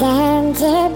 again.